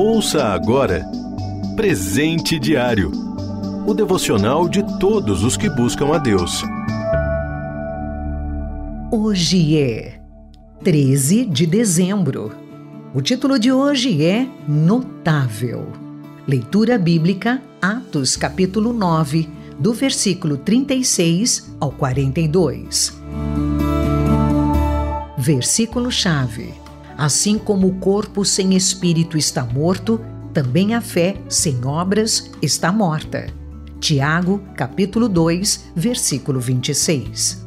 Ouça agora Presente Diário o devocional de todos os que buscam a Deus. Hoje é 13 de dezembro. O título de hoje é Notável. Leitura bíblica, Atos, capítulo 9, do versículo 36 ao 42. Versículo-chave: Assim como o corpo sem espírito está morto, também a fé sem obras está morta. Tiago, capítulo 2, versículo 26.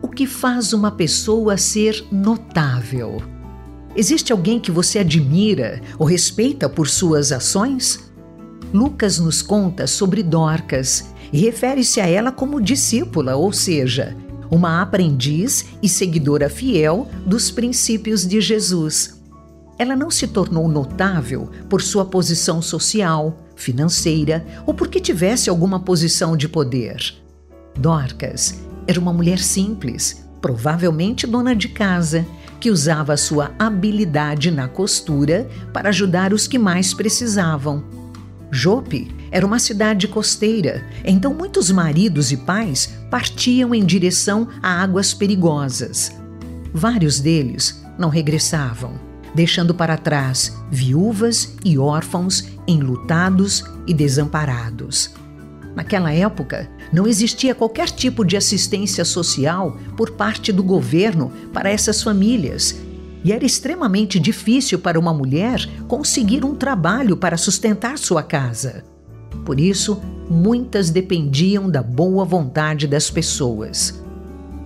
O que faz uma pessoa ser notável? Existe alguém que você admira ou respeita por suas ações? Lucas nos conta sobre Dorcas e refere-se a ela como discípula, ou seja, uma aprendiz e seguidora fiel dos princípios de Jesus. Ela não se tornou notável por sua posição social, financeira ou porque tivesse alguma posição de poder. Dorcas era uma mulher simples, provavelmente dona de casa, que usava sua habilidade na costura para ajudar os que mais precisavam. Jope era uma cidade costeira, então muitos maridos e pais partiam em direção a águas perigosas. Vários deles não regressavam deixando para trás viúvas e órfãos enlutados e desamparados. Naquela época, não existia qualquer tipo de assistência social por parte do governo para essas famílias, e era extremamente difícil para uma mulher conseguir um trabalho para sustentar sua casa. Por isso, muitas dependiam da boa vontade das pessoas.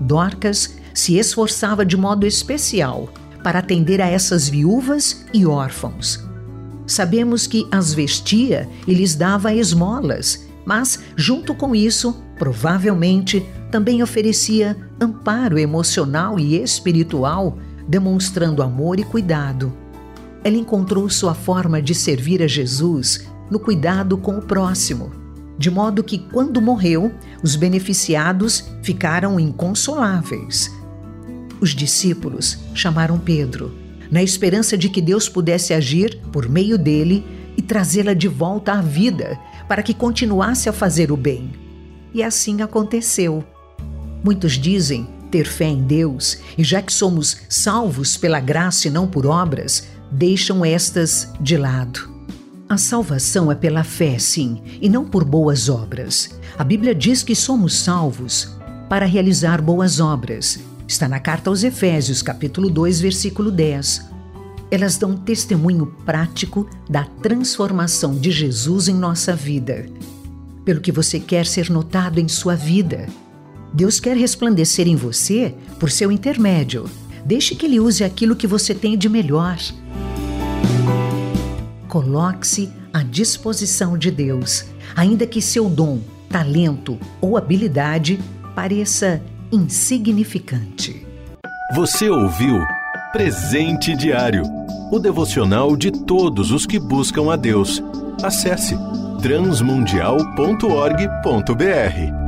Dorcas se esforçava de modo especial para atender a essas viúvas e órfãos. Sabemos que as vestia e lhes dava esmolas, mas, junto com isso, provavelmente também oferecia amparo emocional e espiritual, demonstrando amor e cuidado. Ela encontrou sua forma de servir a Jesus no cuidado com o próximo, de modo que, quando morreu, os beneficiados ficaram inconsoláveis os discípulos chamaram Pedro, na esperança de que Deus pudesse agir por meio dele e trazê-la de volta à vida, para que continuasse a fazer o bem. E assim aconteceu. Muitos dizem ter fé em Deus, e já que somos salvos pela graça e não por obras, deixam estas de lado. A salvação é pela fé, sim, e não por boas obras. A Bíblia diz que somos salvos para realizar boas obras, Está na carta aos Efésios, capítulo 2, versículo 10. Elas dão testemunho prático da transformação de Jesus em nossa vida. Pelo que você quer ser notado em sua vida. Deus quer resplandecer em você por seu intermédio. Deixe que Ele use aquilo que você tem de melhor. Coloque-se à disposição de Deus, ainda que seu dom, talento ou habilidade pareça insignificante. Você ouviu Presente Diário o devocional de todos os que buscam a Deus. Acesse transmundial.org.br.